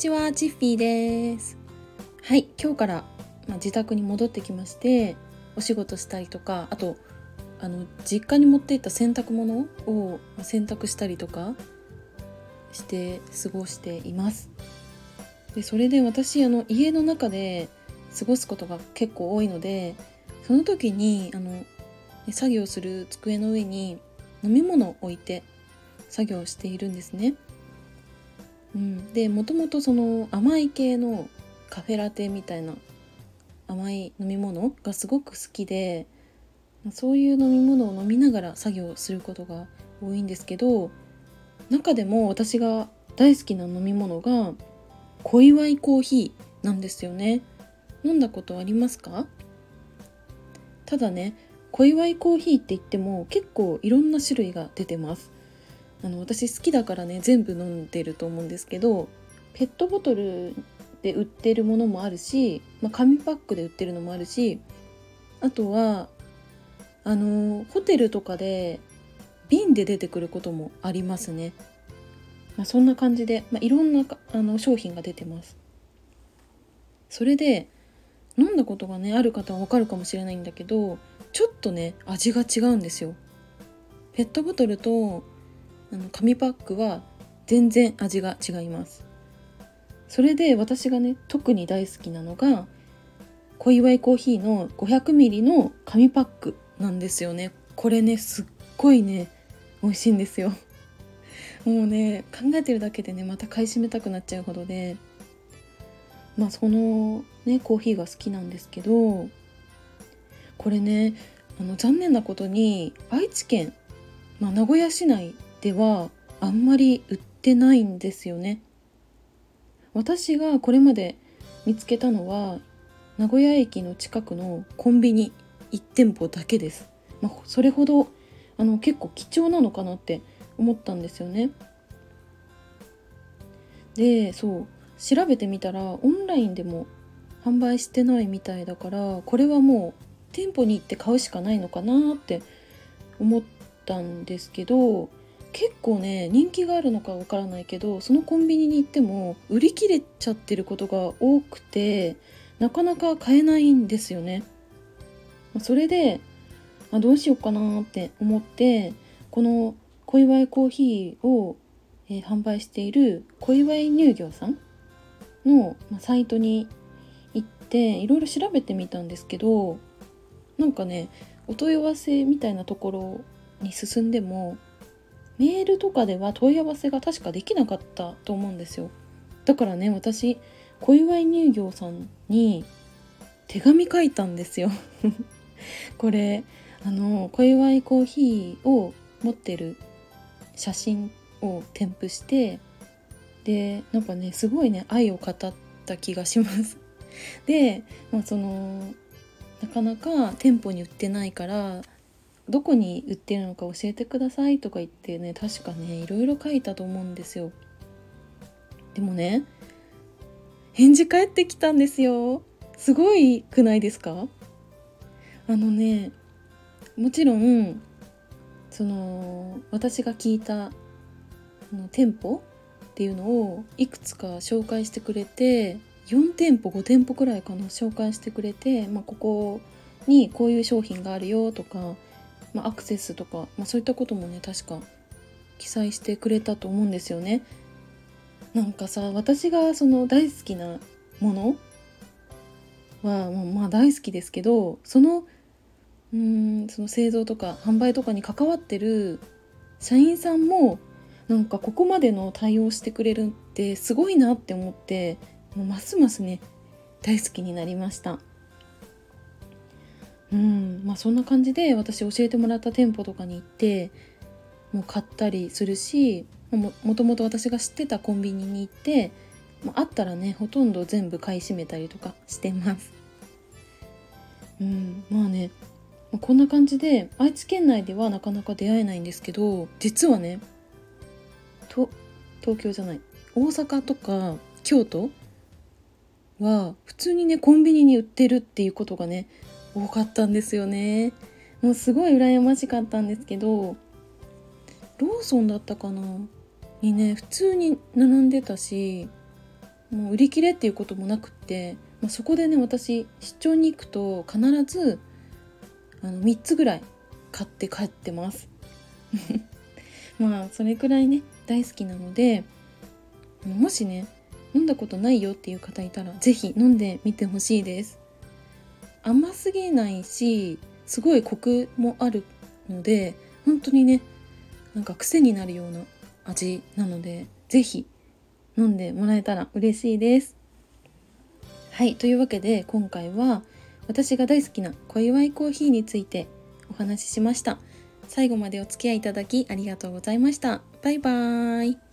ちは、チッフィーです。はい、今日から、まあ、自宅に戻ってきまして、お仕事したりとか、あと、あの、実家に持っていった洗濯物を洗濯したりとかして過ごしています。で、それで私、あの、家の中で過ごすことが結構多いので、その時に、あの、作業する机の上に飲み物を置いて作業しているんですね。うん、でもともとその甘い系のカフェラテみたいな甘い飲み物がすごく好きでそういう飲み物を飲みながら作業することが多いんですけど中でも私が大好きな飲み物が小祝コーヒーなんですよね。飲んだことありますか？ただね小祝いコーヒーって言っても結構いろんな種類が出てます。あの私好きだからね全部飲んでると思うんですけどペットボトルで売ってるものもあるし、まあ、紙パックで売ってるのもあるしあとはあのホテルとかで瓶で出てくることもありますね、まあ、そんな感じで、まあ、いろんなあの商品が出てます。それで飲んだことがねある方はわかるかもしれないんだけどちょっとね味が違うんですよ。ペットボトルとあの紙パックは全然味が違います。それで私がね特に大好きなのが小祝コーヒーの 500ml の紙パックなんですよね。これねすっごいね美味しいんですよ。もうね考えてるだけでねまた買い占めたくなっちゃうほどで。まあそのねコーヒーが好きなんですけどこれねあの残念なことに愛知県、まあ、名古屋市内ではあんまり売ってないんですよね。私がこれまで見つけたのは名古屋駅の近くのコンビニ1店舗だけです、まあ、それほどあの結構貴重なのかなって思ったんですよね。でそう調べてみたらオンラインでも販売してないみたいだからこれはもう店舗に行って買うしかないのかなって思ったんですけど結構ね人気があるのかわからないけどそのコンビニに行っても売り切れちゃってることが多くてなかなか買えないんですよね。それであどうしようかなって思ってこの小祝コーヒーを、えー、販売している小祝乳業さんの、ま、サイトに行っていろいろ調べてみたんですけどなんかねお問い合わせみたいなところに進んでもメールとかでは問い合わせが確かできなかったと思うんですよ。だからね私小祝乳業さんに手紙書いたんですよ。これあの小祝コーヒーを持ってる写真を添付してでなんかねすごいね愛を語った気がします。で、まあ、そのなかなか店舗に売ってないからどこに売ってるのか教えてくださいとか言ってね確かねいろいろ書いたと思うんですよ。でもね返事返ってきたんですよ。すごいくないですか？あのねもちろんその私が聞いたの店舗っていうのをいくつか紹介してくれて4店舗5店舗くらいかな紹介してくれて、まあ、ここにこういう商品があるよとかまあ、アクセスとか、まあ、そういったこともね確か記載してくれたと思うんですよね。なんかさ私がその大好きなものはまあ大好きですけどそのうんその製造とか販売とかに関わってる社員さんもなんかここまでの対応してくれるってすごいなって思ってもうますますね大好きになりました。うんまあそんな感じで私教えてもらった店舗とかに行ってもう買ったりするしももともと私が知ってたコンビニに行ってもうあったらねほとんど全部買い占めたりとかしてます。うんまあねこんな感じで愛知県内ではなかなか出会えないんですけど実はねと東京じゃない大阪とか京都は普通にねコンビニに売ってるっていうことがね多かったんですよね。もうすごい羨ましかったんですけどローソンだったかな？にね普通に並んでたしもう売り切れっていうこともなくって、まあ、そこでね私出張に行くと必ずあの3つぐらい買って帰ってます。まあそれくらいね大好きなのでもしね飲んだことないよっていう方いたら是非飲んでみてほしいです。甘すぎないしすごいコクもあるので本当にねなんか癖になるような味なので是非飲んでもらえたら嬉しいです。はいというわけで今回は私が大好きな小祝いコーヒーについてお話ししました。最後までお付き合いいただきありがとうございました。バイバーイ。